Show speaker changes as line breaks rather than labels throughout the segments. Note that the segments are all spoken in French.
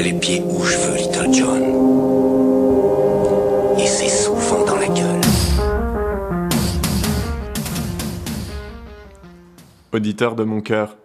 les pieds où je veux, Little John. Et c'est souvent dans la gueule.
Auditeur de mon cœur,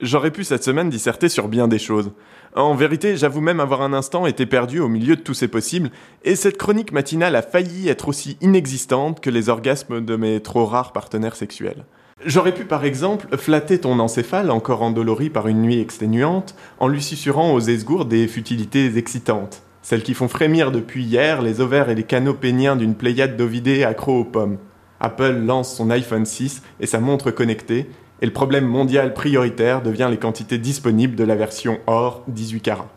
j'aurais pu cette semaine disserter sur bien des choses. En vérité, j'avoue même avoir un instant été perdu au milieu de tous ces possibles, et cette chronique matinale a failli être aussi inexistante que les orgasmes de mes trop rares partenaires sexuels. J'aurais pu par exemple flatter ton encéphale encore endolori par une nuit exténuante en lui susurrant aux esgourdes des futilités excitantes, celles qui font frémir depuis hier les ovaires et les canaux péniens d'une pléiade d'ovidés accros aux pommes. Apple lance son iPhone 6 et sa montre connectée, et le problème mondial prioritaire devient les quantités disponibles de la version or 18 carats.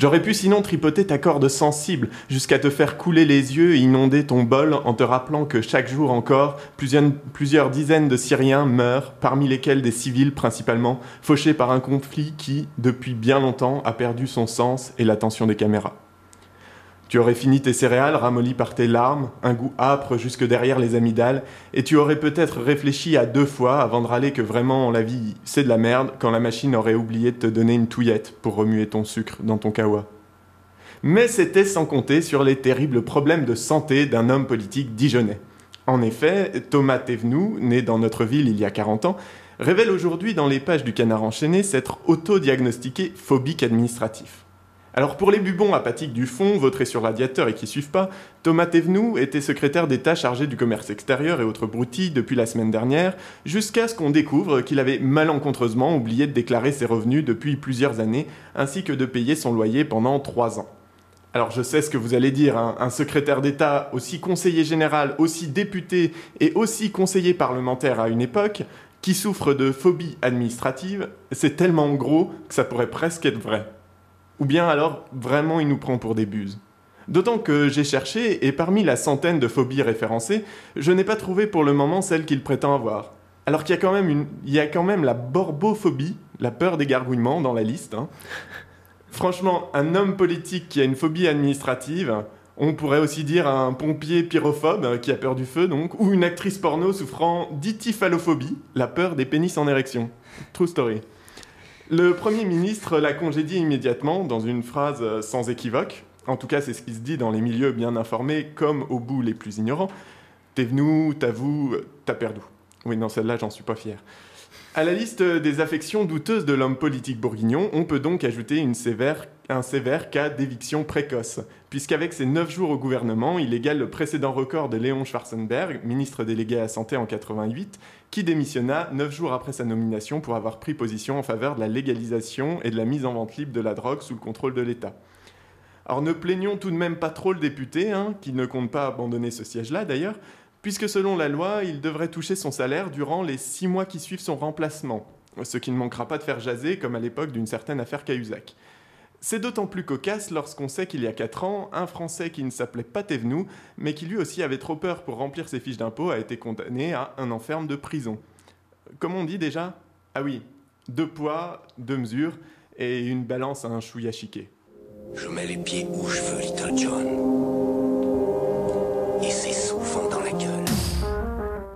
J'aurais pu sinon tripoter ta corde sensible jusqu'à te faire couler les yeux et inonder ton bol en te rappelant que chaque jour encore, plusieurs, dizaines de Syriens meurent, parmi lesquels des civils principalement, fauchés par un conflit qui, depuis bien longtemps, a perdu son sens et l'attention des caméras. Tu aurais fini tes céréales ramollies par tes larmes, un goût âpre jusque derrière les amygdales, et tu aurais peut-être réfléchi à deux fois avant de râler que vraiment la vie c'est de la merde quand la machine aurait oublié de te donner une touillette pour remuer ton sucre dans ton kawa. Mais c'était sans compter sur les terribles problèmes de santé d'un homme politique dijonnais. En effet, Thomas Thévenoud, né dans notre ville il y a 40 ans, révèle aujourd'hui dans les pages du Canard enchaîné s'être auto-diagnostiqué phobique administratif. Alors pour les bubons apathiques du fond, votrés sur radiateur et qui suivent pas, Thomas Thévenoud était secrétaire d'État chargé du commerce extérieur et autres broutilles depuis la semaine dernière, jusqu'à ce qu'on découvre qu'il avait malencontreusement oublié de déclarer ses revenus depuis plusieurs années, ainsi que de payer son loyer pendant trois ans. Alors je sais ce que vous allez dire, hein, un secrétaire d'État aussi conseiller général, aussi député et aussi conseiller parlementaire à une époque, qui souffre de phobie administrative, c'est tellement gros que ça pourrait presque être vrai. Ou bien alors, vraiment, il nous prend pour des buses. D'autant que j'ai cherché, et parmi la centaine de phobies référencées, je n'ai pas trouvé pour le moment celle qu'il prétend avoir. Alors qu'il y a quand même, une, il y a quand même la borbophobie, la peur des gargouillements dans la liste. hein. Franchement, un homme politique qui a une phobie administrative, on pourrait aussi dire un pompier pyrophobe euh, qui a peur du feu, donc, ou une actrice porno souffrant d'ityphalophobie, la peur des pénis en érection. True story. Le Premier ministre l'a congédié immédiatement dans une phrase euh, sans équivoque. En tout cas, c'est ce qui se dit dans les milieux bien informés comme au bout les plus ignorants. T'es venu, t'avoue, t'as perdu. Oui, non, celle-là, j'en suis pas fier. À la liste des affections douteuses de l'homme politique bourguignon, on peut donc ajouter un sévère cas d'éviction précoce, puisqu'avec ses 9 jours au gouvernement, il égale le précédent record de Léon Schwarzenberg, ministre délégué à la Santé en 88, qui démissionna 9 jours après sa nomination pour avoir pris position en faveur de la légalisation et de la mise en vente libre de la drogue sous le contrôle de l'État. Alors ne plaignons tout de même pas trop le député, hein, qui ne compte pas abandonner ce siège-là d'ailleurs, puisque selon la loi, il devrait toucher son salaire durant les six mois qui suivent son remplacement, ce qui ne manquera pas de faire jaser comme à l'époque d'une certaine affaire Cahuzac. C'est d'autant plus cocasse lorsqu'on sait qu'il y a 4 ans, un Français qui ne s'appelait pas Thévenoud, mais qui lui aussi avait trop peur pour remplir ses fiches d'impôt, a été condamné à un enferme de prison. Comme on dit déjà Ah oui, deux poids, deux mesures, et une balance à un chouïa chiqué.
Je mets les pieds où je veux, Little John.